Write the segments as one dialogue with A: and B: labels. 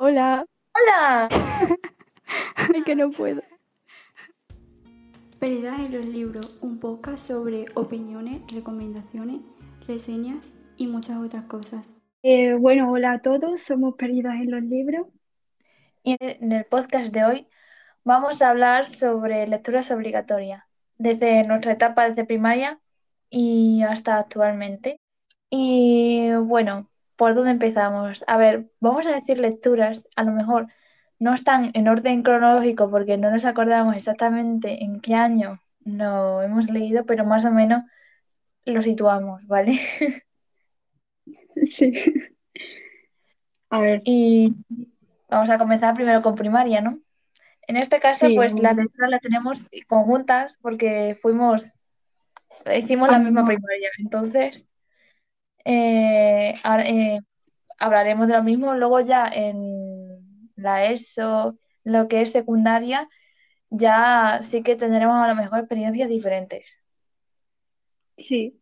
A: Hola.
B: ¡Hola!
A: Ay, que no puedo.
C: Perdidas en los libros, un podcast sobre opiniones, recomendaciones, reseñas y muchas otras cosas.
D: Eh, bueno, hola a todos, somos Perdidas en los libros.
B: Y en el podcast de hoy vamos a hablar sobre lecturas obligatorias, desde nuestra etapa desde primaria y hasta actualmente. Y bueno, ¿por dónde empezamos? A ver, vamos a decir lecturas, a lo mejor no están en orden cronológico porque no nos acordamos exactamente en qué año no hemos leído, pero más o menos lo situamos, ¿vale?
D: Sí. A ver,
B: Y vamos a comenzar primero con primaria, ¿no? En este caso,
D: Sí,
B: pues las lecturas las tenemos conjuntas porque fuimos, hicimos la
D: Ah,
B: misma
D: no.
B: primaria. Entonces, eh, eh, hablaremos de lo mismo. Luego ya en la ESO, lo que es secundaria, ya sí que tendremos a lo mejor experiencias diferentes.
D: sí.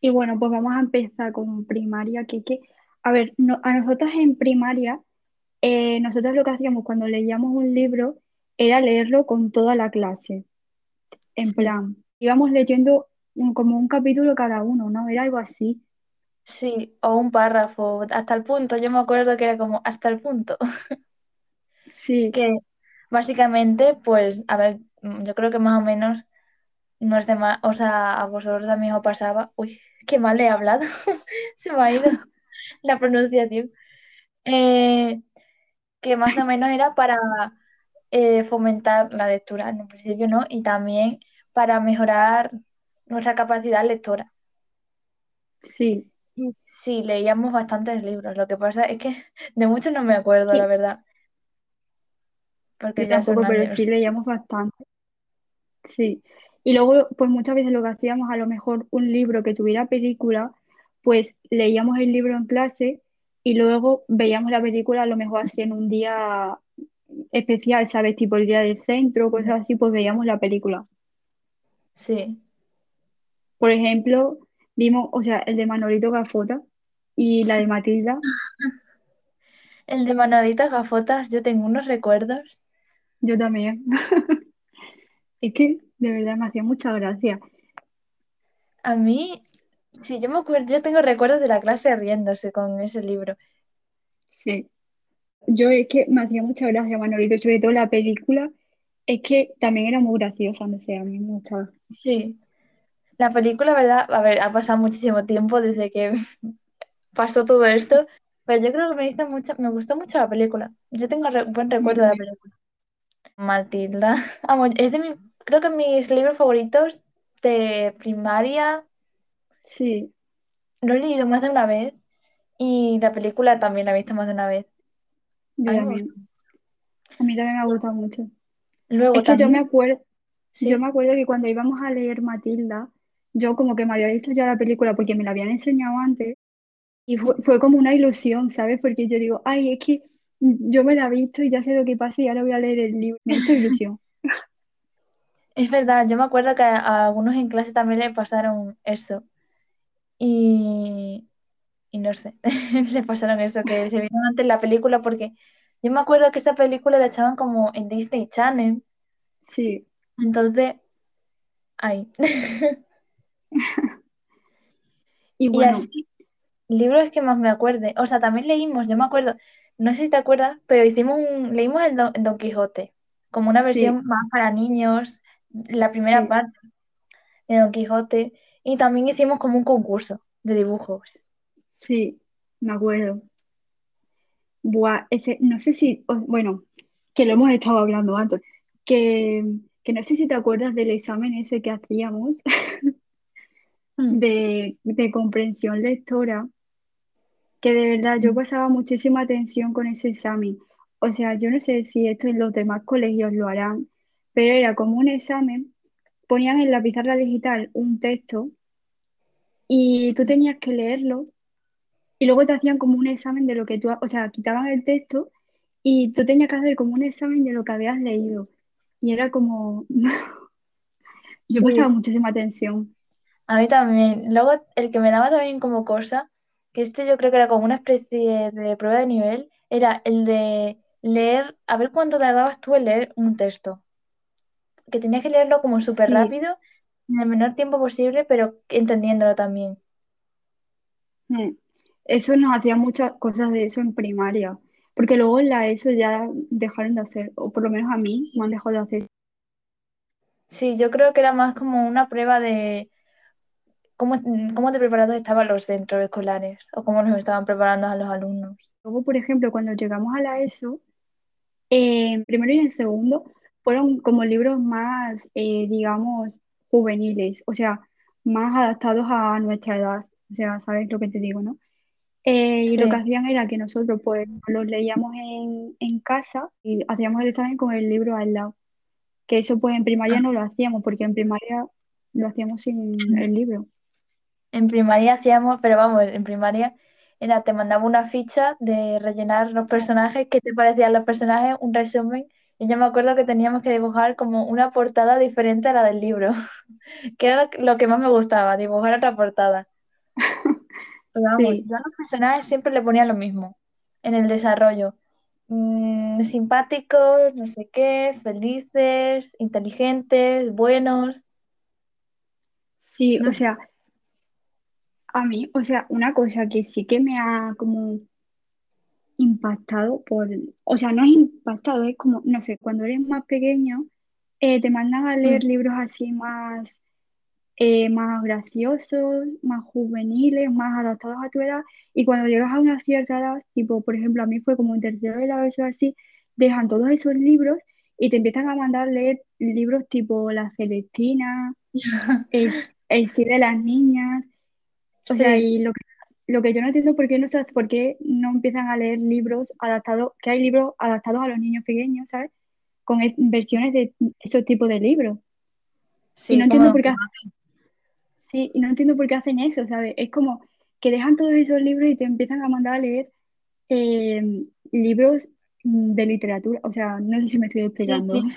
D: Y bueno, pues vamos a empezar con primaria, que, que a ver, no- a nosotras en primaria, eh, nosotros lo que hacíamos cuando leíamos un libro era leerlo con toda la clase. En
B: Sí.
D: plan, íbamos leyendo un- como un capítulo cada uno, ¿no? Era algo así.
B: Sí, o un párrafo, hasta el punto. Yo me acuerdo que era como hasta el punto.
D: Sí,
B: que básicamente, pues, a ver, yo creo que más o menos no es de más, o sea, a vosotros también os pasaba, uy, qué mal he hablado, se me ha ido la pronunciación, Eh, que más o menos era para eh, fomentar la lectura, en un principio, ¿no? Y también para mejorar nuestra capacidad lectora.
D: sí.
B: Sí, leíamos bastantes libros, lo que pasa es que de muchos no me acuerdo,
D: Sí.
B: la verdad, porque
D: Yo tampoco, pero
B: años.
D: sí leíamos bastante. Sí. Y luego, pues muchas veces lo que hacíamos, a lo mejor un libro que tuviera película, pues leíamos el libro en clase y luego veíamos la película, a lo mejor así en un día especial, ¿sabes? Tipo el día del centro,
B: Sí.
D: cosas así, pues veíamos la película.
B: Sí.
D: Por ejemplo, vimos, o sea, el de Manolito Gafota y la de Matilda.
B: El de Manolitas Gafotas, yo tengo unos recuerdos.
D: Yo también. Es que de verdad me hacía mucha gracia.
B: A mí, sí, yo me acuerdo, yo tengo recuerdos de la clase riéndose con ese libro.
D: Sí. Yo es que me hacía mucha gracia Manolito, sobre todo la película, es que también era muy graciosa, no sé, a mí me gustaba.
B: Sí. La película, ¿verdad? A ver, ha pasado muchísimo tiempo desde que pasó todo esto, pero yo creo que me hizo mucha, me gustó mucho la película. Yo tengo re- buen recuerdo de la película. Matilda. Es de mi, creo que mis libros favoritos de primaria.
D: Sí,
B: Lo he leído más de una vez y la película también la he visto más de una vez.
D: yo
B: A mí
D: también.
B: gustó.
D: A mí también me ha gustado mucho.
B: Luego
D: Es que yo me acuerdo, yo me acuerdo que cuando íbamos a leer Matilda, yo como que me había visto ya la película porque me la habían enseñado antes y fue, fue como una ilusión, ¿sabes? Porque yo digo, ay, es que yo me la he visto y ya sé lo que pasa y ahora voy a leer el libro. Me hizo ilusión.
B: es verdad, yo me acuerdo que a, algunos en clase también le pasaron eso y, y no sé, le pasaron eso, que se vieron antes la película porque yo me acuerdo que esa película la echaban como en Disney Channel,
D: Sí,
B: entonces, ay.
D: y
B: Y
D: bueno,
B: así, libros que más me acuerde, o sea, también leímos, yo me acuerdo, no sé si te acuerdas, pero hicimos un, leímos el Don, Don Quijote, como una
D: sí,
B: versión más para niños, la primera
D: sí,
B: parte de Don Quijote, y también hicimos como un concurso de dibujos.
D: sí, me acuerdo. Buah, ese, no sé si, bueno, que lo hemos estado hablando antes, que, que no sé si te acuerdas del examen ese que hacíamos de, de comprensión lectora, que de verdad yo pasaba muchísima atención con ese examen. O sea, yo no sé si esto en los demás colegios lo harán, pero era como un examen, ponían en la pizarra digital un texto y tú tenías que leerlo y luego te hacían como un examen de lo que tú, o sea, quitaban el texto y tú tenías que hacer como un examen de lo que habías leído. Y era como, yo
B: sí,
D: prestaba muchísima atención.
B: A mí también. Luego, el que me daba también como cosa que este yo creo que era como una especie de prueba de nivel, era el de leer, a ver cuánto tardabas tú en leer un texto. Que tenías que leerlo como súper
D: Sí.
B: rápido, en el menor tiempo posible, pero entendiéndolo también.
D: Mm. Eso nos hacía muchas cosas de eso en primaria, porque luego en la ESO ya dejaron de hacer, o por lo menos a mí me han dejado de hacer.
B: Sí, yo creo que era más como una prueba de cómo, cómo de preparados estaban los centros escolares o cómo nos estaban preparando a los alumnos.
D: Luego, por ejemplo, cuando llegamos a la ESO, en primero y en segundo fueron como libros más, eh, digamos, juveniles, o sea, más adaptados a nuestra edad, o sea, ¿sabes lo que te digo, no? Eh, y lo que hacían era que nosotros pues los leíamos en, en casa y hacíamos el examen con el libro al lado. Que eso pues en primaria no lo hacíamos, porque en primaria lo hacíamos sin el libro.
B: En primaria hacíamos, pero vamos, en primaria era, te mandaba una ficha de rellenar los personajes, qué te parecían los personajes, un resumen. Y yo me acuerdo que teníamos que dibujar como una portada diferente a la del libro, que era lo que más me gustaba, dibujar otra portada. Pero vamos,
D: Sí,
B: yo a los personajes siempre le ponía lo mismo en el desarrollo. Mm, simpáticos, no sé qué, felices, inteligentes, buenos.
D: sí, o sea, a mí, o sea, una cosa que sí que me ha como impactado por, o sea, no es impactado, es como, no sé, cuando eres más pequeño, eh, te mandan a leer
B: Mm.
D: libros así más, eh, más graciosos, más juveniles, más adaptados a tu edad, y cuando llegas a una cierta edad, tipo, por ejemplo, a mí fue como en tercero de la ESO así, dejan todos esos libros y te empiezan a mandar a leer libros tipo La Celestina, el, el sí de las niñas, o sea,
B: Sí,
D: y lo que, lo que yo no entiendo por qué no por qué no empiezan a leer libros adaptados, que hay libros adaptados a los niños pequeños, ¿sabes? Con es- versiones de esos tipos de libros. Y no
B: sí,
D: entiendo por qué, sí, y no entiendo por qué hacen eso, ¿sabes? Es como que dejan todos esos libros y te empiezan a mandar a leer eh, libros de literatura. O sea, no sé si me estoy
B: Sí,
D: explicando.
B: sí,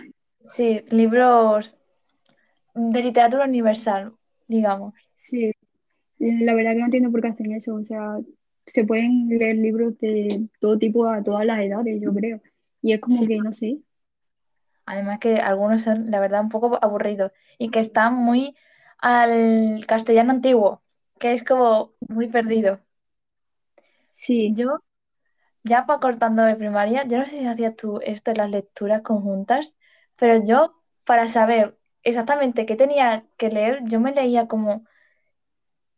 B: sí, libros de literatura universal, digamos.
D: Sí, la verdad que no entiendo por qué hacen eso. O sea, se pueden leer libros de todo tipo a todas las edades, yo creo. Y es como
B: Sí,
D: que, no sé.
B: además que algunos son, la verdad, un poco aburridos y que están muy al castellano antiguo, que es como muy perdido.
D: Sí,
B: Yo, ya para cortando de primaria, yo no sé si hacías tú esto de las lecturas conjuntas, pero yo, para saber exactamente qué tenía que leer, yo me leía como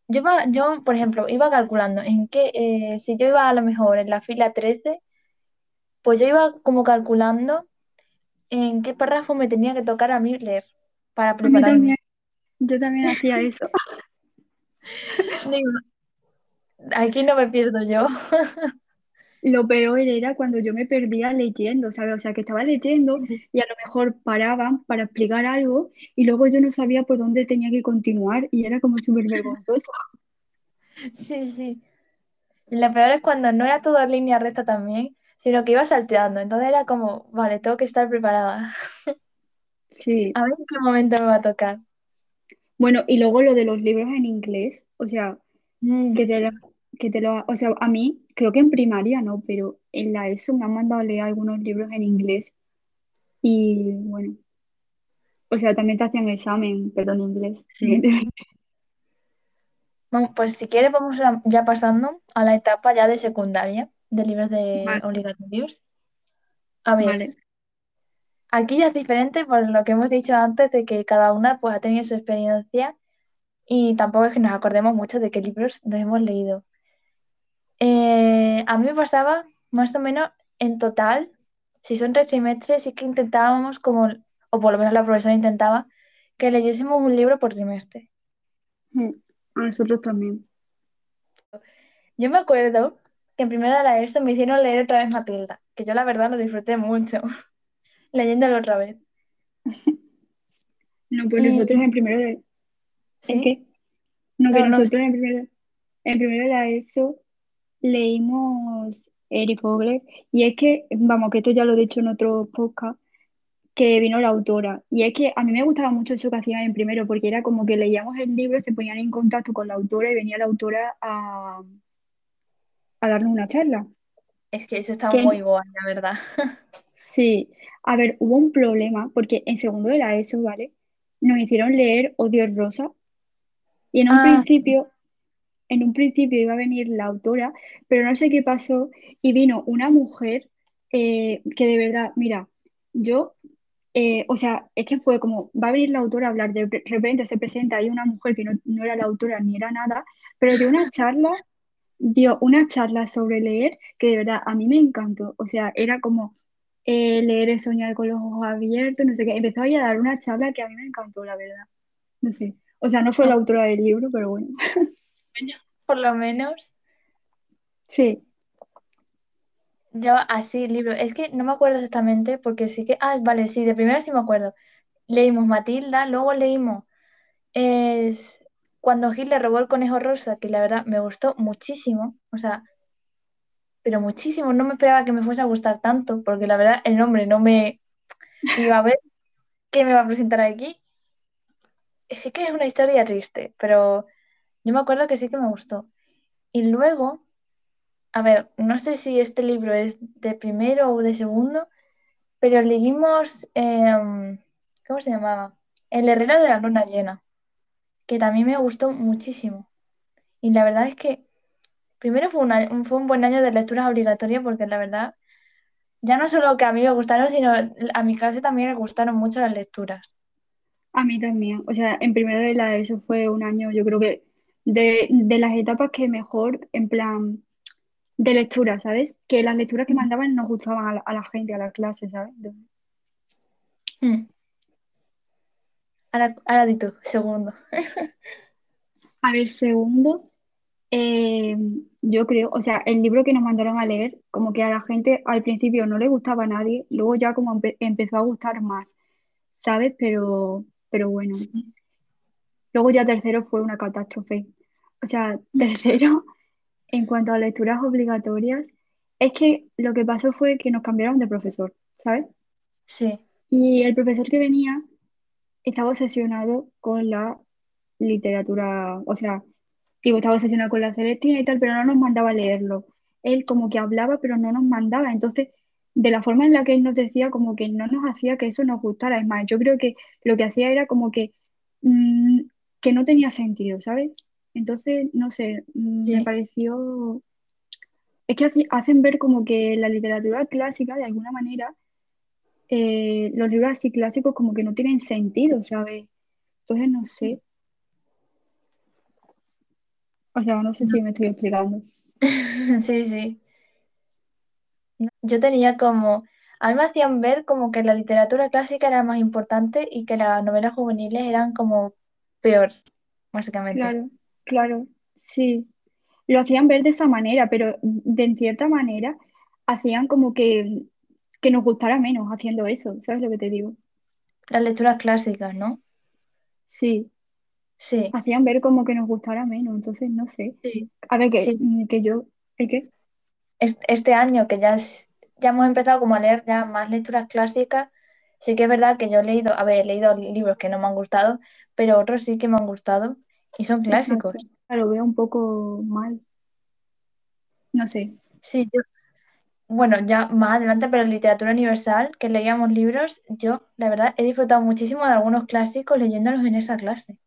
B: Yo, iba- yo, por ejemplo, iba calculando en qué, eh, si yo iba a lo mejor en la fila 13, pues yo iba como calculando en qué párrafo me tenía que tocar a mí leer para prepararme.
D: también, yo también hacía eso.
B: Digo, aquí no me pierdo yo.
D: Lo peor era cuando yo me perdía leyendo, ¿sabes? O sea, que estaba leyendo y a lo mejor paraban para explicar algo y luego yo no sabía por dónde tenía que continuar y era como súper vergonzoso.
B: sí, sí. Lo peor es cuando no era todo en línea recta también, sino que iba salteando. Entonces era como, vale, tengo que estar preparada.
D: Sí.
B: A ver en qué momento me va a tocar.
D: Bueno, y luego lo de los libros en inglés, o sea,
B: Mm,
D: que te que te lo, o sea, a mí creo que en primaria no, pero en la ESO me han mandado a leer algunos libros en inglés y bueno, o sea, también te hacían examen, pero en inglés,
B: sí. Bueno, pues si quieres vamos ya pasando a la etapa ya de secundaria, de libros de
D: Vale,
B: obligatorios. A ver,
D: vale,
B: aquí ya es diferente por lo que hemos dicho antes de que cada una pues ha tenido su experiencia y tampoco es que nos acordemos mucho de qué libros nos hemos leído. Eh, a mí me pasaba más o menos en total, si son tres trimestres, sí que intentábamos como, o por lo menos la profesora intentaba, que leyésemos un libro por trimestre.
D: Mm, a nosotros también.
B: Yo me acuerdo que en primera de la ESO me hicieron leer otra vez Matilda, que yo la verdad lo disfruté mucho, leyéndolo otra vez.
D: No, pues
B: Y
D: nosotros en primero de, ¿en
B: sí,
D: qué? No, que
B: no, no,
D: nosotros en primero, en primero de la ESO leímos Eric Vogler y es que, vamos, que esto ya lo he dicho en otro podcast, que vino la autora. Y es que a mí me gustaba mucho eso que hacían en primero, porque era como que leíamos el libro, se ponían en contacto con la autora y venía la autora a, a darnos una charla.
B: Es que eso está
D: Que
B: muy guay, la verdad.
D: sí, a ver, hubo un problema porque en segundo de la ESO, ¿vale? Nos hicieron leer Odio Rosa y en un
B: Ah,
D: principio, en un principio iba a venir la autora, pero no sé qué pasó y vino una mujer eh, que de verdad, mira, yo, eh, o sea, es que fue como, va a venir la autora a hablar, de repente se presenta ahí una mujer que no, no era la autora ni era nada, pero dio una charla, dio una charla sobre leer que de verdad a mí me encantó, o sea, era como eh, leer es soñar con los ojos abiertos, no sé qué, empezó ahí a dar una charla que a mí me encantó, la verdad, no sé, o sea, no fue la autora del libro, pero bueno,
B: Por lo menos
D: sí.
B: yo así libro. Es que no me acuerdo exactamente porque sí que. Ah, vale, sí, de primero sí me acuerdo. Leímos Matilda, luego leímos es, Cuando Gil le robó el conejo rosa, que la verdad me gustó muchísimo. O sea, pero muchísimo. No me esperaba que me fuese a gustar tanto, porque la verdad el nombre no me iba a ver qué me va a presentar aquí. Sí que es una historia triste, pero yo me acuerdo que sí que me gustó. Y luego, a ver, no sé si este libro es de primero o de segundo, pero leímos, em, ¿cómo se llamaba? El herrero de la luna llena, que también me gustó muchísimo. Y la verdad es que primero fue, fue un buen año de lecturas obligatorias porque la verdad, ya no solo que a mí me gustaron, sino a mi clase también le gustaron mucho las lecturas.
D: A mí también. O sea, en primero de la ESO fue un año, yo creo que de, de las etapas que mejor, en plan, de lectura, ¿sabes? Que las lecturas que mandaban nos gustaban a la, a la gente, a la clase, ¿sabes?
B: Mm. Ahora, ahora di tú, segundo.
D: A ver, segundo, eh, yo creo, o sea, el libro que nos mandaron a leer, como que a la gente al principio no le gustaba a nadie, luego ya como empe- empezó a gustar más, ¿sabes? Pero, pero bueno.
B: Sí.
D: Luego ya tercero fue una catástrofe. O sea, tercero, en cuanto a lecturas obligatorias, es que lo que pasó fue que nos cambiaron de profesor, ¿sabes?
B: Sí.
D: Y el profesor que venía estaba obsesionado con la literatura, o sea, digo, estaba obsesionado con la Celestina y tal, pero no nos mandaba leerlo. Él como que hablaba, pero no nos mandaba. Entonces, de la forma en la que él nos decía, como que no nos hacía que eso nos gustara. Es más, yo creo que lo que hacía era como que, mm, que no tenía sentido, ¿sabes? Entonces, no sé, mm, me pareció... Es que hace- hacen ver como que la literatura clásica, de alguna manera, eh, los libros así clásicos como que no tienen sentido, ¿sabes? Entonces, no sé. O sea, no sé si me estoy explicando.
B: Sí, sí. Yo tenía como, a mí me hacían ver como que la literatura clásica era más importante y que las novelas juveniles eran como peor, básicamente.
D: Claro, claro, sí. Lo hacían ver de esa manera, pero de en cierta manera hacían como que, que nos gustara menos haciendo eso, ¿sabes lo que te digo?
B: Las lecturas clásicas, ¿no?
D: Sí,
B: Sí,
D: hacían ver como que nos gustara menos, entonces no sé.
B: sí,
D: A ver, que,
B: sí.
D: que yo, ¿el qué?
B: Es- Este año que ya, es- ya hemos empezado como a leer ya más lecturas clásicas, sí que es verdad que yo he leído, a ver, he leído libros que no me han gustado, pero otros sí que me han gustado y son clásicos.
D: Lo veo un poco mal, no sé.
B: Sí, yo, bueno, ya más adelante, pero literatura universal, que leíamos libros, yo, la verdad, he disfrutado muchísimo de algunos clásicos leyéndolos en esa clase.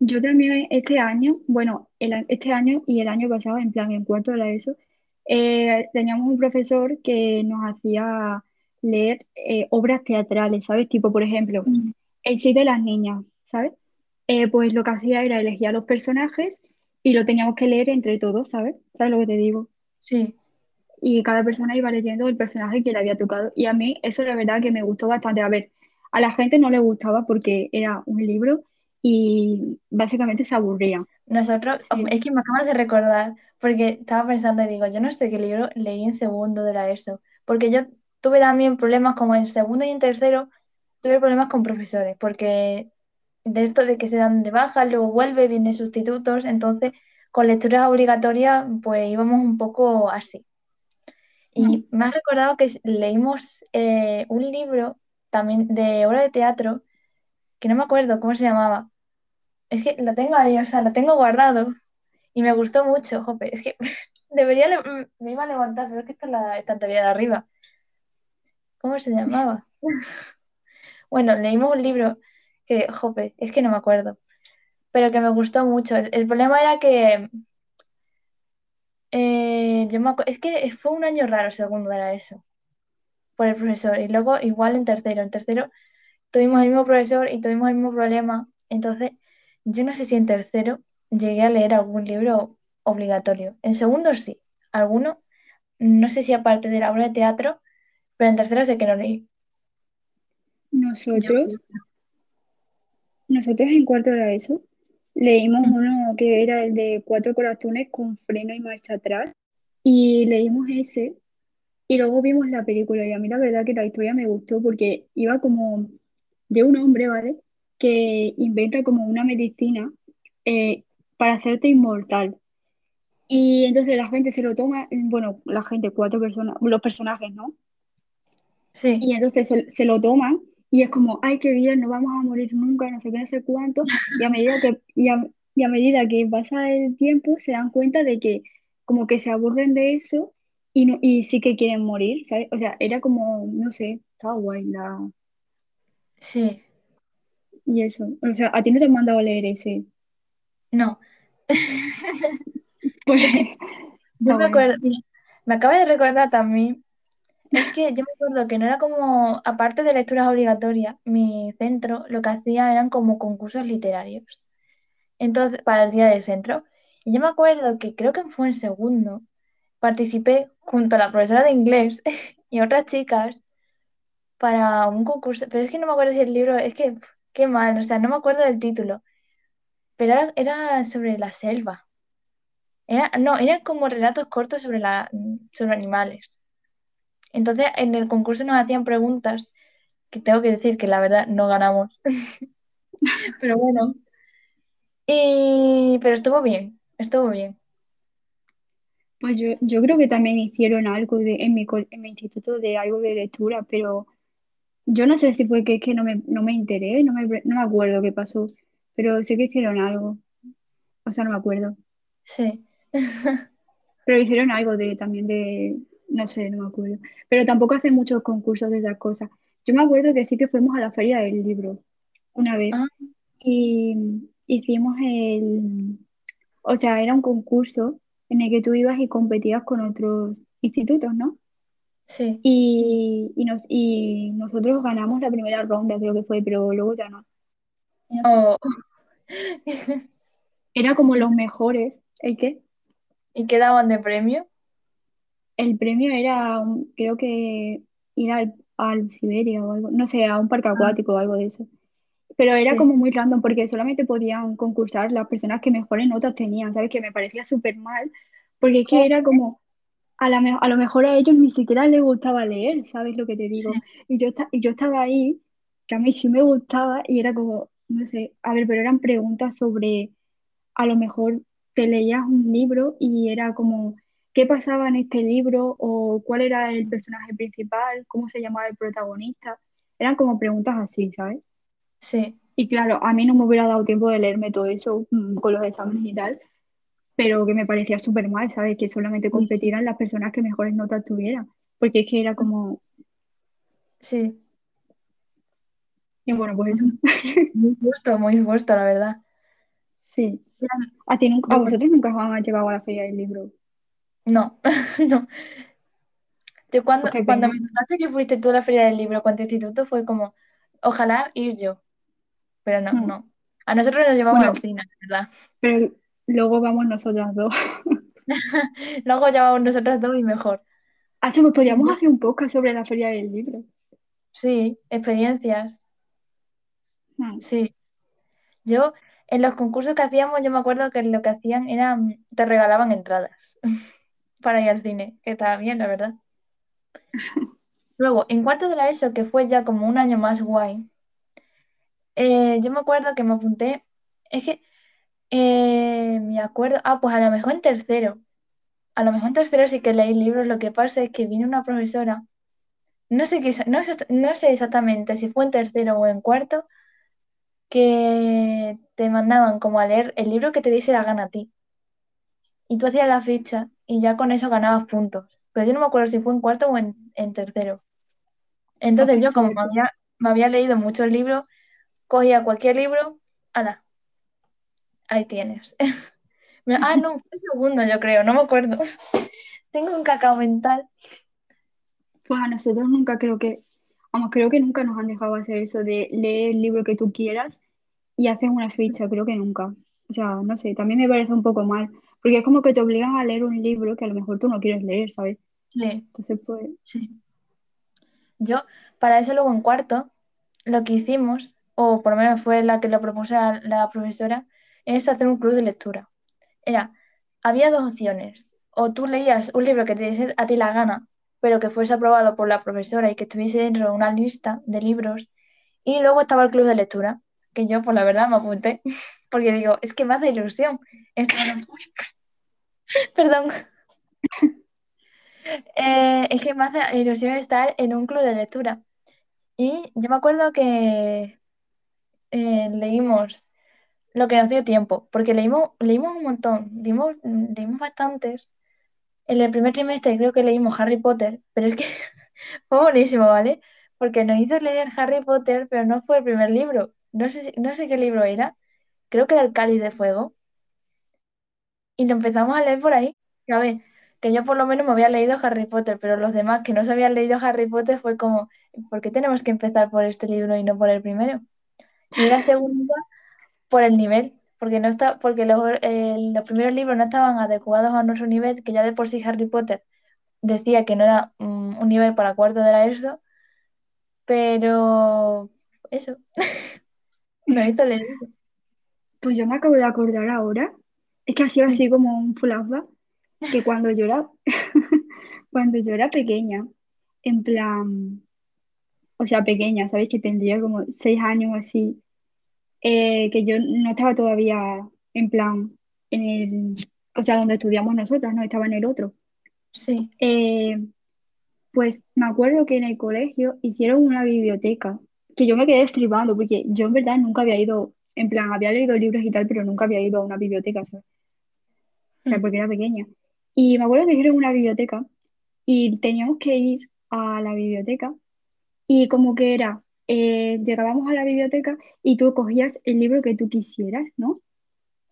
D: Yo también este año, bueno, el este año y el año pasado, en plan, en cuarto de la ESO, eh, teníamos un profesor que nos hacía leer eh, obras teatrales, ¿sabes? Tipo, por ejemplo,
B: Mm.
D: El sí de las niñas, ¿sabes? Eh, pues lo que hacía era elegir a los personajes y lo teníamos que leer entre todos, ¿sabes? ¿Sabes lo que te digo?
B: Sí,
D: Y cada persona iba leyendo el personaje que le había tocado. Y a mí eso la verdad que me gustó bastante. A ver, a la gente no le gustaba porque era un libro y básicamente se aburría.
B: nosotros,
D: Sí.
B: es que me acabas de recordar, porque estaba pensando y digo, yo no sé qué libro leí en segundo de la ESO, porque yo tuve también problemas como en segundo y en tercero, tuve problemas con profesores, porque de esto de que se dan de baja, luego vuelve, vienen sustitutos, entonces con lecturas obligatorias pues íbamos un poco así. Y me has recordado que leímos eh, un libro también de obra de teatro, que no me acuerdo cómo se llamaba. Es que lo tengo ahí, o sea, lo tengo guardado y me gustó mucho, jope. Es que Debería, le- me iba a levantar, pero es que está la estantería de arriba. ¿Cómo se llamaba? Bueno, leímos un libro que, jope, es que no me acuerdo, pero que me gustó mucho. El, el problema era que eh, yo me acu- es que fue un año raro segundo era eso, por el profesor. Y luego igual en tercero. En tercero tuvimos el mismo profesor y tuvimos el mismo problema. Entonces, yo no sé si en tercero llegué a leer algún libro obligatorio. En segundo sí, alguno, no sé si aparte de la obra de teatro, pero en tercero sé que no leí.
D: Nosotros, nosotros en cuarto de eso, leímos uno que era el de Cuatro Corazones con freno y marcha atrás. Y leímos ese y luego vimos la película y a mí la verdad que la historia me gustó porque iba como de un hombre, ¿vale? Que inventa como una medicina eh, para hacerte inmortal. Y entonces la gente se lo toma, bueno, la gente, cuatro personas, los personajes, ¿no?
B: Sí,
D: Y entonces se, se lo toman y es como, ay, qué bien, no vamos a morir nunca, no sé qué, no sé cuánto. Y a medida que, y a, y a medida que pasa el tiempo, se dan cuenta de que como que se aburren de eso y, no, y sí que quieren morir, ¿sabes? O sea, era como, no sé, estaba guay la...
B: sí,
D: Y eso, o sea, a ti no te han mandado a leer ese.
B: no.
D: Pues,
B: Yo me acuerdo, me acaba de recordar también, es que yo me acuerdo que no era como, aparte de lecturas obligatorias, mi centro lo que hacía eran como concursos literarios. Entonces, para el día del centro. Y yo me acuerdo que creo que fue en segundo, participé junto a la profesora de inglés y otras chicas para un concurso, pero es que no me acuerdo si el libro, es que, qué mal, o sea, no me acuerdo del título, pero era, era sobre la selva. Era, no, eran como relatos cortos sobre, la, sobre animales. Entonces, en el concurso nos hacían preguntas que tengo que decir que la verdad no ganamos. Pero bueno. Y, pero estuvo bien, estuvo bien.
D: Pues yo, yo creo que también hicieron algo de, en mi, en mi instituto de algo de lectura, pero yo no sé si fue que que no me, no me enteré, no me, no me acuerdo qué pasó, pero sé que hicieron algo, o sea, no me acuerdo.
B: Sí.
D: Pero hicieron algo de también de, no sé, no me acuerdo. Pero tampoco hacen muchos concursos de esas cosas. Yo me acuerdo que sí que fuimos a la feria del libro una vez
B: Ah,
D: y hicimos el, o sea, era un concurso en el que tú ibas y competías con otros institutos, ¿no?
B: sí.
D: Y, y, nos, y nosotros ganamos la primera ronda, creo que fue, pero luego ya no.
B: Oh.
D: era como los mejores. ¿El qué?
B: ¿Y qué daban de premio?
D: El premio era, un- creo que ir al, al Siberia o algo, no sé, a un parque
B: Ah,
D: acuático o algo de eso. Pero era
B: sí.
D: como muy random porque solamente podían concursar las personas que mejores notas tenían, ¿sabes? Que me parecía súper mal, porque es que era como, a, la me- a lo mejor a ellos ni siquiera les gustaba leer, ¿sabes lo que te digo? Y yo, esta- y yo estaba ahí, que a mí sí me gustaba y era como, no sé, a ver, pero eran preguntas sobre a lo mejor te leías un libro y era como qué pasaba en este libro o cuál era el personaje principal, cómo se llamaba el protagonista. Eran como preguntas así, ¿sabes?
B: sí,
D: Y claro, a mí no me hubiera dado tiempo de leerme todo eso mm, con los exámenes y tal, pero que me parecía súper mal, ¿sabes? Que solamente
B: sí,
D: competieran las personas que mejores notas tuvieran, porque es que era como,
B: sí.
D: y bueno, pues eso.
B: Muy, justo, muy justo, la verdad.
D: Sí. ¿A ti nunca, a vosotros nunca os han llevado a la feria del libro?
B: No, no. Yo cuando, cuando me contaste que fuiste tú a la feria del libro con tu instituto fue como, ojalá ir yo, pero no,
D: Mm.
B: no. A nosotros nos llevamos al
D: Bueno,
B: cine, ¿verdad?
D: pero luego vamos nosotras dos.
B: Luego llevamos nosotros dos y mejor.
D: Ah, sí, pues
B: Sí,
D: podríamos
B: yo-
D: hacer un podcast sobre la feria del libro.
B: sí, experiencias,
D: Mm.
B: sí. Yo, en los concursos que hacíamos, yo me acuerdo que lo que hacían era, mm, te regalaban entradas para ir al cine, que estaba bien, la verdad. Luego, en cuarto de la ESO, que fue ya como un año más guay, eh, yo me acuerdo que me apunté, es que eh, me acuerdo, ah, pues a lo mejor en tercero, a lo mejor en tercero sí que leí libros, lo que pasa es que vino una profesora, no sé qué, no no sé exactamente si fue en tercero o en cuarto, que te mandaban como a leer el libro que te diese la gana a ti. Y tú hacías la ficha y ya con eso ganabas puntos. Pero yo no me acuerdo si fue en cuarto o en, en tercero. Entonces yo como me había, me había leído muchos libros, cogía cualquier libro, ala, ahí tienes. Ah, no, fue segundo yo creo, no me acuerdo. Tengo un cacao mental.
D: Pues a nosotros nunca creo que, vamos, creo que nunca nos han dejado hacer eso de leer el libro que tú quieras y hacer una ficha, creo que nunca. O sea, no sé, también me parece un poco mal, porque es como que te obligan a leer un libro que a lo mejor tú no quieres leer, ¿sabes?
B: Sí,
D: Entonces, pues,
B: sí. Yo, para eso luego en cuarto, lo que hicimos, o por lo menos fue la que lo propuse a la profesora, es hacer un club de lectura. Era, había dos opciones. O tú leías un libro que te diese a ti la gana, pero que fuese aprobado por la profesora y que estuviese dentro de una lista de libros. Y luego estaba el club de lectura, que yo, pues la verdad, me apunté, porque digo, es que me hace ilusión. Esto Perdón. Eh, es que me hace ilusión estar en un club de lectura. Y yo me acuerdo que eh, leímos lo que nos dio tiempo, porque leímos, leímos un montón, leímos, leímos bastantes. En el primer trimestre creo que leímos Harry Potter, pero es que fue buenísimo, ¿vale? Porque nos hizo leer Harry Potter, pero no fue el primer libro. No sé, no sé qué libro era. Creo que era El Cáliz de Fuego. Y lo empezamos a leer por ahí. A ver, que yo por lo menos me había leído Harry Potter, pero los demás que no se habían leído Harry Potter fue como, ¿por qué tenemos que empezar por este libro y no por el primero? Y era segunda por el nivel, porque no está, porque los, los primeros libros no estaban adecuados a nuestro nivel, que ya de por sí Harry Potter decía que no era mm, un nivel para cuarto de la ESO, pero eso, nos hizo leer eso.
D: pues yo me acabo de acordar ahora, es que ha sido así como un flashback, que cuando yo era, cuando yo era pequeña, en plan, o sea, pequeña, ¿sabes? Que tendría como seis años o así, eh, que yo no estaba todavía en plan, en el, o sea, donde estudiamos nosotras, no estaba en el otro.
B: Sí,
D: Eh, pues me acuerdo que en el colegio hicieron una biblioteca, que yo me quedé flipando, porque yo en verdad nunca había ido, en plan, había leído libros y tal, pero nunca había ido a una biblioteca, ¿sabes? O sea,
B: Mm.
D: porque era pequeña. Y me acuerdo que hicieron una biblioteca y teníamos que ir a la biblioteca y como que era, eh, llegábamos a la biblioteca y tú cogías el libro que tú quisieras, ¿no?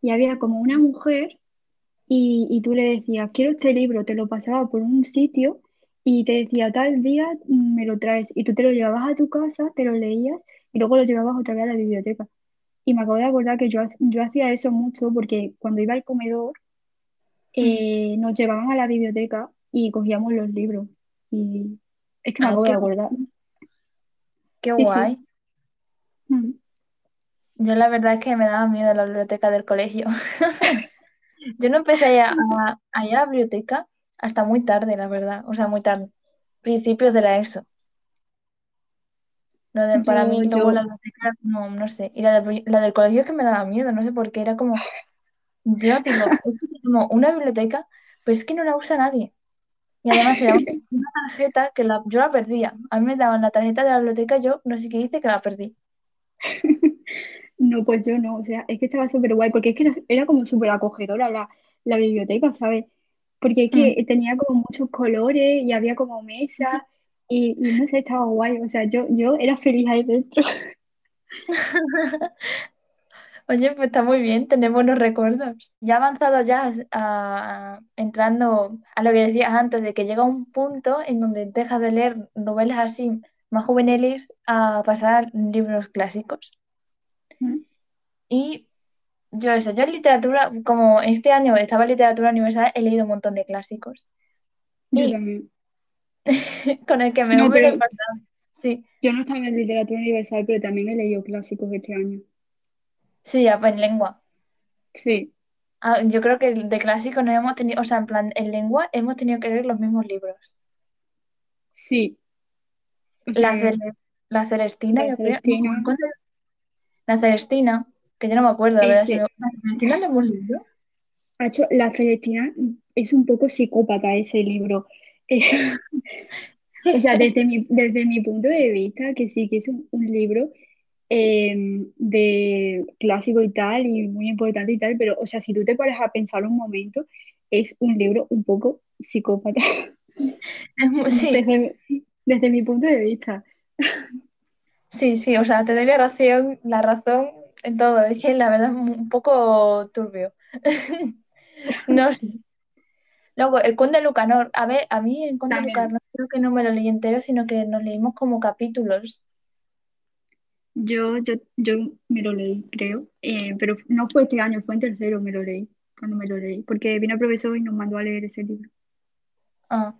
D: Y había como una mujer y, y tú le decías, quiero este libro, te lo pasaba por un sitio y te decía, tal día mm, me lo traes. Y tú te lo llevabas a tu casa, te lo leías y luego lo llevabas otra vez a la biblioteca. Y me acabo de acordar que yo, yo hacía eso mucho porque cuando iba al comedor eh, nos llevaban a la biblioteca y cogíamos los libros. Y es que me
B: Ah,
D: acabo de acordar.
B: qué
D: Sí, sí.
B: guay.
D: Mm.
B: Yo la verdad es que me daba miedo la biblioteca del colegio. Yo no empecé a, a- a ir a la biblioteca hasta muy tarde, la verdad. O sea, muy tarde. Principios de la ESO. Lo de, para mí
D: Yo,
B: luego la biblioteca era como, no sé. Y la, de- la del colegio es que me daba miedo, no sé por qué. Era como, yo digo, es como una biblioteca, pero es que no la usa nadie. Y además daban una tarjeta que la, yo la perdía. A mí me daban la tarjeta de la biblioteca, yo no sé qué hice que la perdí.
D: no, pues yo no, o sea, es que estaba súper guay, porque es que era, era como súper acogedora la, la biblioteca, ¿sabes? Porque
B: Mm.
D: que tenía como muchos colores y había como mesas y, y no sé, estaba guay, o sea, yo, yo era feliz ahí dentro.
B: Oye, pues está muy bien, tenemos buenos recuerdos. Ya avanzado ya a- a- entrando a lo que decías antes, de que llega un punto en donde dejas de leer novelas así más juveniles a pasar a libros clásicos.
D: Mm.
B: Y yo eso, yo en literatura, como este año estaba en literatura universal, he leído un montón de clásicos.
D: Yo
B: Y
D: también.
B: con el que
D: No,
B: me he
D: pero.
B: Sí,
D: yo no estaba en literatura universal, pero también he leído clásicos este año.
B: sí, ya, pues en lengua.
D: Sí,
B: Ah, yo creo que de clásicos no hemos tenido, o sea, en plan, en lengua hemos tenido que leer los mismos libros.
D: sí, o
B: La, la Celestina,
D: la
B: yo creo.
D: Celestina,
B: no. La Celestina, que yo no me acuerdo, la verdad. ¿La Celestina la hemos leído?
D: La Celestina es un poco psicópata ese libro. Eh, O sea,
B: Sí.
D: desde mi, desde mi punto de vista, que sí que es un, un libro eh, de clásico y tal, y muy importante y tal, pero, o sea, si tú te paras a pensar un momento, es un libro un poco psicópata.
B: Sí.
D: Desde, desde mi punto de vista.
B: Sí, sí, o sea, te doy la razón, la razón en todo. Es que la verdad es un poco turbio. No sé. Luego, el Conde de Lucanor. A ver, a mí el Conde
D: También.
B: Lucanor creo que no me lo leí entero, sino que nos leímos como capítulos.
D: Yo, yo, yo me lo leí, creo, eh, pero no fue este año, fue en tercero me lo leí, cuando me lo leí, porque vino el profesor y nos mandó a leer ese libro.
B: Ah.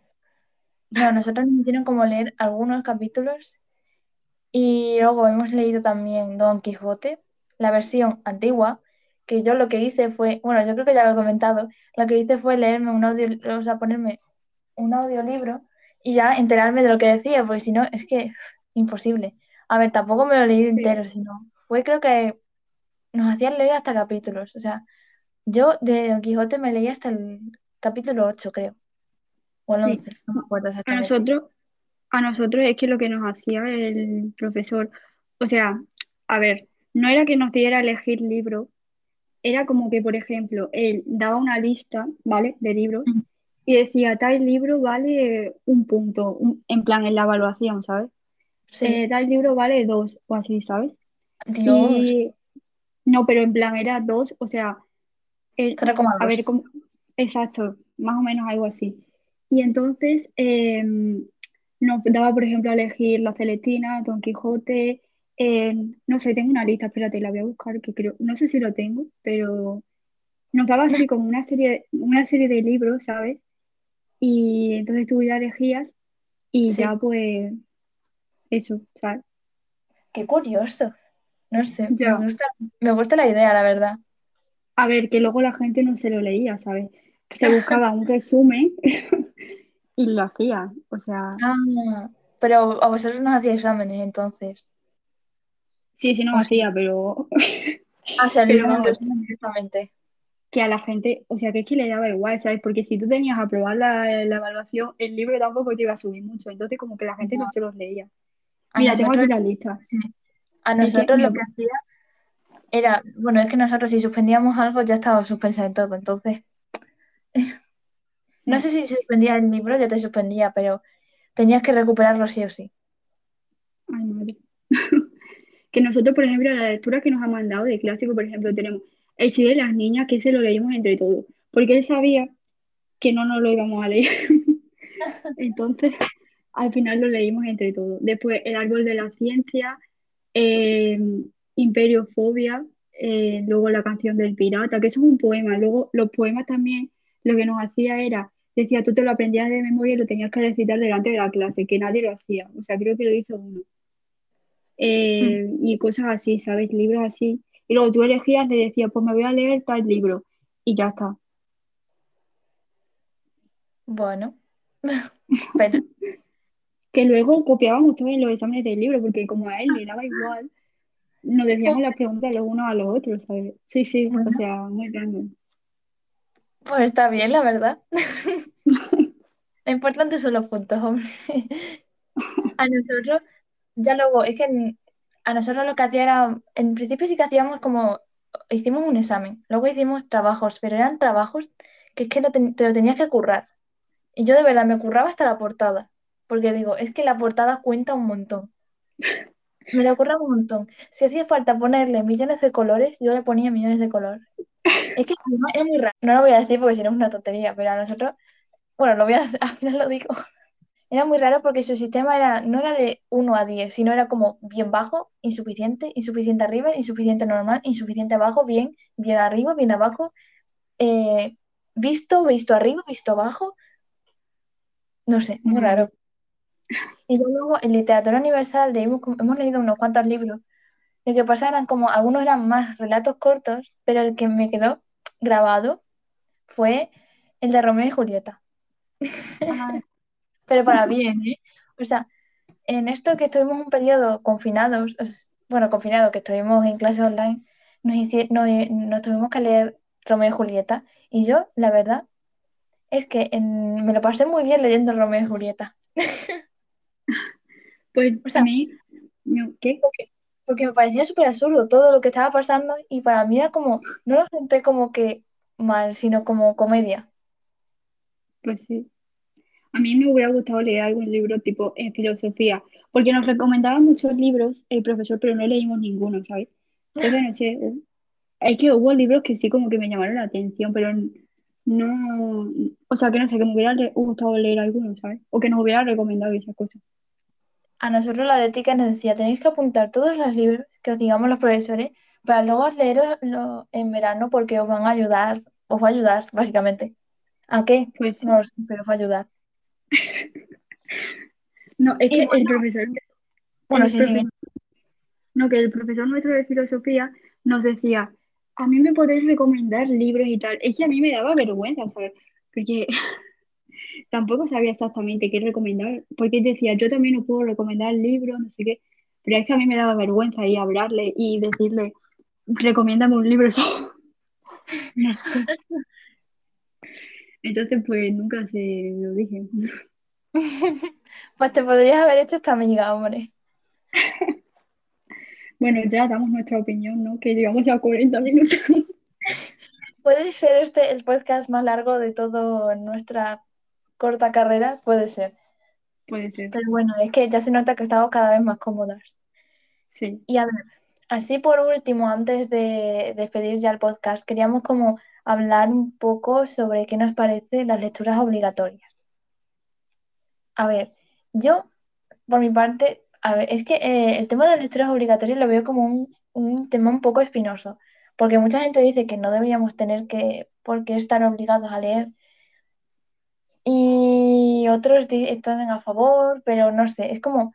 B: No, nosotros nos hicieron como leer algunos capítulos y luego hemos leído también Don Quijote, la versión antigua, que yo lo que hice fue, bueno, yo creo que ya lo he comentado, lo que hice fue leerme un audio, o sea, ponerme un audiolibro y ya enterarme de lo que decía, porque si no, es que imposible. A ver, tampoco me lo leí
D: Sí.
B: entero, sino fue creo que nos hacían leer hasta capítulos, o sea, yo de Don Quijote me leí hasta el capítulo 8, creo, o el
D: Sí.
B: 11, no me acuerdo
D: A
B: exactamente.
D: nosotros, a nosotros es que lo que nos hacía el profesor, o sea, a ver, no era que nos diera a elegir libro, era como que, por ejemplo, él daba una lista, ¿vale? De libros
B: Mm.
D: y decía, tal libro vale un punto, un- en plan, en la evaluación, ¿sabes?
B: Sí,
D: Eh, tal libro vale dos o así, ¿sabes?
B: Dios,
D: Y no, pero en plan era dos, o sea, el- a ver,
B: 0,2.
D: ¿cómo? Exacto, más o menos algo así. Y entonces eh, nos daba, por ejemplo, a elegir La Celestina, Don Quijote, eh, no sé, tengo una lista, espérate, la voy a buscar, que creo, no sé si lo tengo, pero nos daba así como una serie, una serie de libros, ¿sabes? Y entonces tú ya elegías y
B: Sí,
D: ya pues eso, ¿sabes?
B: qué curioso. No sé, me gusta, me gusta la idea, la verdad.
D: A ver, que luego la gente no se lo leía, ¿sabes? Se buscaba un resumen y lo hacía. O sea,
B: Ah, pero a vosotros nos hacía exámenes entonces.
D: Sí, sí nos
B: O sea,
D: hacía, pero,
B: ah, se
D: pero
B: directamente.
D: que a la gente, o sea, que es que le daba igual, ¿sabes? Porque si tú tenías a aprobar la, la evaluación, el libro tampoco te iba a subir mucho. Entonces, como que la gente no
B: No,
D: se los leía.
B: a
D: Mira, tengo
B: nosotros,
D: aquí la lista.
B: sí, a
D: que,
B: nosotros lo que hacía era, bueno, es que nosotros si suspendíamos algo ya estaba suspenso en todo, entonces, no sé si suspendía el libro, ya te suspendía, pero tenías que recuperarlo sí o sí.
D: ay, madre. Que nosotros, por ejemplo, la lectura que nos ha mandado de clásico, por ejemplo, tenemos El sí de las niñas, que se lo leímos entre todos. Porque él sabía que no nos lo íbamos a leer. Entonces, al final lo leímos entre todos. Después, El árbol de la ciencia, eh, Imperiofobia, eh, luego La canción del pirata, que eso es un poema. Luego, los poemas también, lo que nos hacía era, decía, tú te lo aprendías de memoria y lo tenías que recitar delante de la clase, que nadie lo hacía. O sea, creo que lo hizo uno.
B: Mm.
D: Eh, y cosas así, ¿sabes? Libros así. Y luego tú elegías, le decías, pues me voy a leer tal libro. Y ya está.
B: Bueno, pero
D: Que luego copiábamos todos en los exámenes del libro, porque como a él le daba igual, nos decíamos las preguntas los unos a los otros, ¿sabes? Sí, sí, o
B: bueno,
D: sea, muy grande.
B: pues está bien, la verdad. Lo importante son los puntos, hombre. A nosotros, ya luego, es que a nosotros lo que hacía era, en principio sí que hacíamos como, hicimos un examen, luego hicimos trabajos, pero eran trabajos que es que te lo tenías que currar. Y yo de verdad me curraba hasta la portada, porque digo, es que la portada cuenta un montón. Me lo curraba un montón. Si hacía falta ponerle millones de colores, yo le ponía millones de colores. Es que era muy raro. No lo voy a decir porque si no es una tontería, pero a nosotros, bueno, lo voy a, al final lo digo. Era muy raro porque su sistema era, no era de 1 a 10, sino era como bien bajo, insuficiente, insuficiente arriba, insuficiente normal, insuficiente abajo, bien, bien arriba, bien abajo, eh, visto, visto arriba, visto abajo. No sé, muy raro. Y ya luego en literatura universal leímos hemos leído unos cuantos libros. Lo que pasa eran como, algunos eran más relatos cortos, pero el que me quedó grabado fue el de Romeo y Julieta. Pero para bien, ¿eh? O sea, en esto que estuvimos un periodo confinados, bueno, confinados, que estuvimos en clases online, nos, hici- nos, nos tuvimos que leer Romeo y Julieta. Y yo, la verdad, es que en- me lo pasé muy bien leyendo Romeo y Julieta.
D: pues
B: O
D: a
B: sea,
D: mí, no, ¿qué?
B: porque, porque me parecía súper absurdo todo lo que estaba pasando y para mí era como, no lo senté como que mal, sino como comedia.
D: Pues sí. A mí me hubiera gustado leer algún libro tipo en filosofía, porque nos recomendaban muchos libros el profesor, pero no leímos ninguno, ¿sabes? Entonces, no sé, es que hubo libros que sí como que me llamaron la atención, pero no, o sea, que no sé, que me hubiera le- gustado leer alguno, ¿sabes? O que nos hubiera recomendado esas cosas.
B: A nosotros la de ética nos decía, tenéis que apuntar todos los libros que os digamos los profesores para luego leerlos en verano porque os van a ayudar, os va a ayudar, básicamente. ¿A qué?
D: Pues sí.
B: No lo sé, pero os va a ayudar.
D: No, es
B: Y
D: que el profesor,
B: Bueno,
D: el
B: sí, sí.
D: profesor, no, que el profesor nuestro de filosofía nos decía, a mí me podéis recomendar libros y tal. Es que a mí me daba vergüenza, ¿sabes? Porque tampoco sabía exactamente qué recomendar, porque decía, yo también no puedo recomendar libros, no sé qué, pero es que a mí me daba vergüenza hablarle y decirle, recomiéndame un libro. No sé. Entonces, pues nunca se lo dije.
B: Pues te podrías haber hecho esta amiga, hombre.
D: Bueno, ya damos nuestra opinión, ¿no? Que llevamos ya 40 minutos.
B: ¿Puede ser este el podcast más largo de toda nuestra corta carrera? Puede ser.
D: Puede ser,
B: Pero bueno, es que ya se nota que estamos cada vez más cómodas.
D: sí.
B: Y a ver, así por último, antes de despedir ya el podcast, queríamos como hablar un poco sobre qué nos parece las lecturas obligatorias. A ver, yo, por mi parte, a ver, es que eh, el tema de las lecturas obligatorias lo veo como un, un tema un poco espinoso, porque mucha gente dice que no deberíamos tener que, por qué estar obligados a leer, y otros están a favor, pero no sé, es como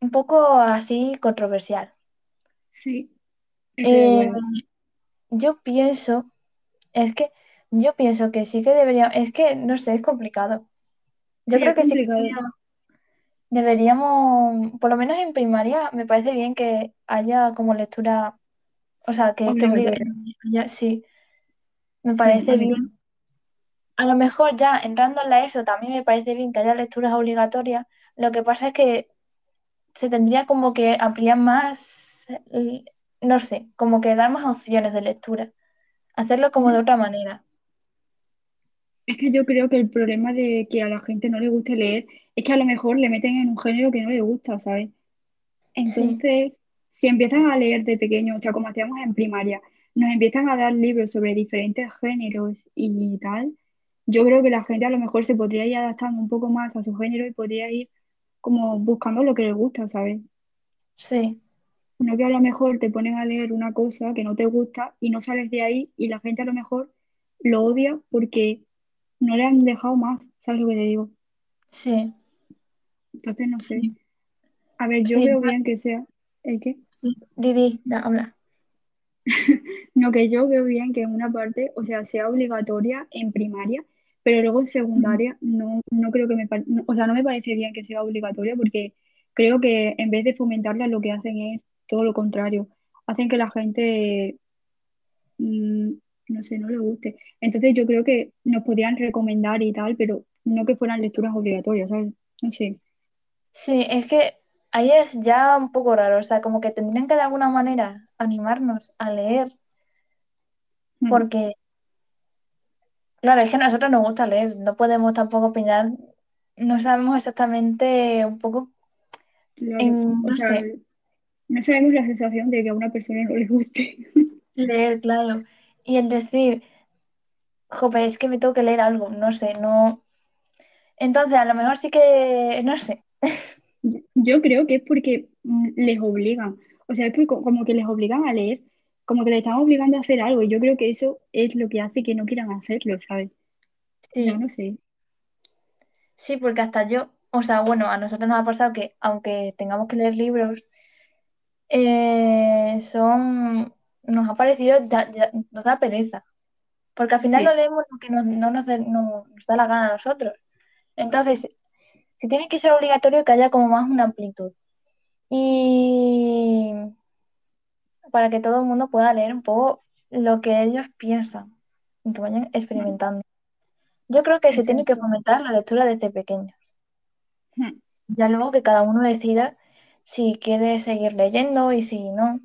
B: un poco así controversial.
D: Sí,
B: Eh, yo pienso, es que yo pienso que sí que debería, es que no sé, es complicado. Yo
D: Sí,
B: creo que sí que deberíamos, deberíamos, por lo menos en primaria, me parece bien que haya como lectura, o sea, que obligada,
D: Obligatoria.
B: sí, me parece bien. A lo mejor ya entrando en la ESO también me parece bien que haya lecturas obligatorias. Lo que pasa es que se tendría como que ampliar más, no sé, como que dar más opciones de lectura, hacerlo como de otra manera.
D: Es que yo creo que el problema de que a la gente no le guste leer es que a lo mejor le meten en un género que no le gusta, ¿sabes?
B: Sí,
D: Entonces, si empiezan a leer de pequeño, o sea, como hacíamos en primaria, nos empiezan a dar libros sobre diferentes géneros y tal, yo creo que la gente a lo mejor se podría ir adaptando un poco más a su género y podría ir como buscando lo que le gusta, ¿sabes?
B: sí,
D: No que a lo mejor te ponen a leer una cosa que no te gusta y no sales de ahí y la gente a lo mejor lo odia porque no le han dejado más, ¿sabes lo que te digo?
B: sí,
D: Entonces, no sé.
B: sí,
D: A ver, yo
B: sí,
D: veo bien que sea, ¿el qué?
B: sí. Didi, da, habla.
D: No, que yo veo bien que en una parte, o sea, sea obligatoria en primaria, pero luego en secundaria no, no creo que me, o sea, no me parece bien que sea obligatoria porque creo que en vez de fomentarla lo que hacen es todo lo contrario, hacen que la gente, mm, no sé, no le guste. Entonces yo creo que nos podrían recomendar y tal, pero no que fueran lecturas obligatorias, ¿sabes? No sé.
B: Sí, es que ahí es ya un poco raro, o sea, como que tendrían que de alguna manera animarnos a leer,
D: Mm,
B: porque, claro, es que a nosotros nos gusta leer, no podemos tampoco opinar, no sabemos exactamente un poco,
D: claro,
B: en,
D: o
B: no
D: sea,
B: sé,
D: no sabemos la sensación de que a una persona no le guste.
B: leer, claro, y el decir, jope, es que me tengo que leer algo, no sé, no, entonces a lo mejor sí que, no sé,
D: Yo creo que es porque mm, les obligan, o sea, es porque como que les obligan a leer, como que les están obligando a hacer algo, y yo creo que eso es lo que hace que no quieran hacerlo, ¿sabes?
B: Sí,
D: no sé,
B: sí, porque hasta yo, o sea, bueno, a nosotros nos ha pasado que aunque tengamos que leer libros, eh, son, nos ha parecido, ya- ya- nos da pereza, porque al final no
D: sí,
B: leemos lo que nos- no nos, dé- no- nos da la gana a nosotros. Entonces, si tiene que ser obligatorio que haya como más una amplitud. Y para que todo el mundo pueda leer un poco lo que ellos piensan y que vayan experimentando. Yo creo que se tiene que fomentar la lectura desde pequeños.
D: Mm,
B: Ya luego que cada uno decida si quiere seguir leyendo y si no.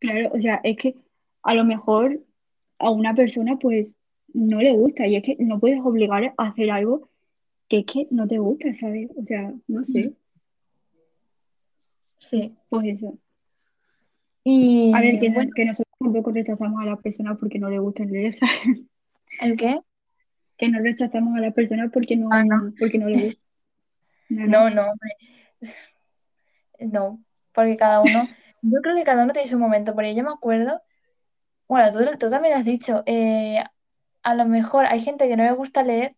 D: Claro, o sea, es que a lo mejor a una persona, pues, no le gusta y es que no puedes obligar a hacer algo que es que no te gusta, ¿sabes? O sea, no sé,
B: Sí.
D: pues eso.
B: Y
D: A ver, que,
B: bueno,
D: que nosotros tampoco rechazamos a las personas porque no les gusta leer, ¿sabes?
B: ¿el qué?
D: Que no rechazamos a las personas porque no,
B: Ah, no.
D: porque no les gusta. No, no.
B: No, no, hombre. No, porque cada uno, yo creo que cada uno tiene su momento, porque yo me acuerdo, bueno, tú, tú también lo has dicho, eh, a lo mejor hay gente que no le gusta leer.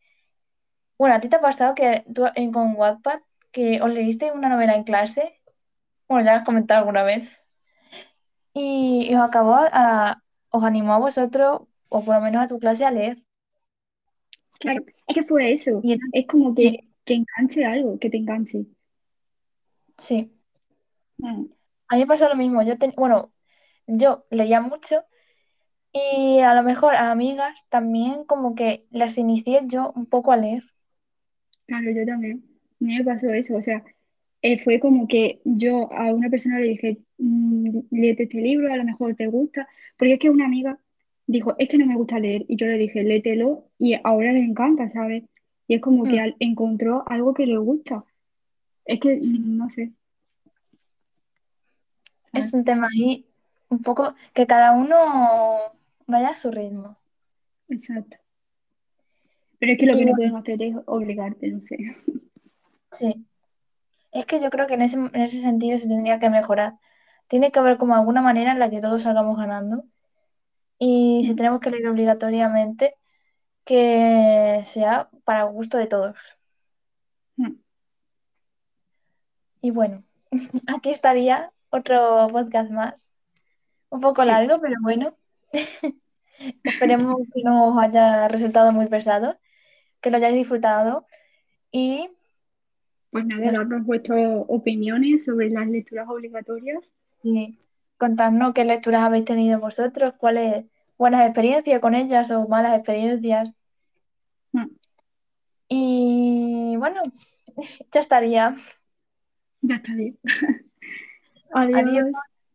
B: Bueno, ¿a ti te ha pasado que tú en, con Wattpad que os leíste una novela en clase? Bueno, ya lo has comentado alguna vez. Y, y os acabó a, os animó a vosotros, o por lo menos a tu clase, a leer.
D: Claro, es que fue eso.
B: Y era-
D: Es como que,
B: Sí.
D: que enganche algo, que te enganche.
B: sí.
D: Ah,
B: A mí me pasó lo mismo. Yo ten- bueno, yo leía mucho y a lo mejor a amigas también como que las inicié yo un poco a leer.
D: claro, yo también. A mí me pasó eso. O sea, eh, fue como que yo a una persona le dije, mm, léete este libro, a lo mejor te gusta. Porque es que una amiga dijo, es que no me gusta leer. Y yo le dije, léetelo y ahora le encanta, ¿sabes? Y es como que
B: Mm.
D: al- encontró algo que le gusta. Es que,
B: Sí.
D: mm, no sé.
B: Es un tema ahí un poco que cada uno vaya a su ritmo.
D: Exacto. Pero es que lo
B: Y
D: que no
B: bueno,
D: pueden hacer es obligarte, no sé.
B: sí. Es que yo creo que en ese, en ese sentido se tendría que mejorar. Tiene que haber como alguna manera en la que todos salgamos ganando. Y si tenemos que leer obligatoriamente, que sea para gusto de todos.
D: mm.
B: Y bueno, aquí estaría otro podcast más. Un poco
D: Sí.
B: largo, pero bueno. Esperemos que no os haya resultado muy pesado, que lo hayáis disfrutado y
D: Pues nada, darnos vuestras opiniones sobre las lecturas obligatorias.
B: si contadnos qué lecturas habéis tenido vosotros, cuáles buenas experiencias con ellas o malas experiencias.
D: Mm,
B: Y bueno, ya estaría.
D: Ya bien.
B: Adiós.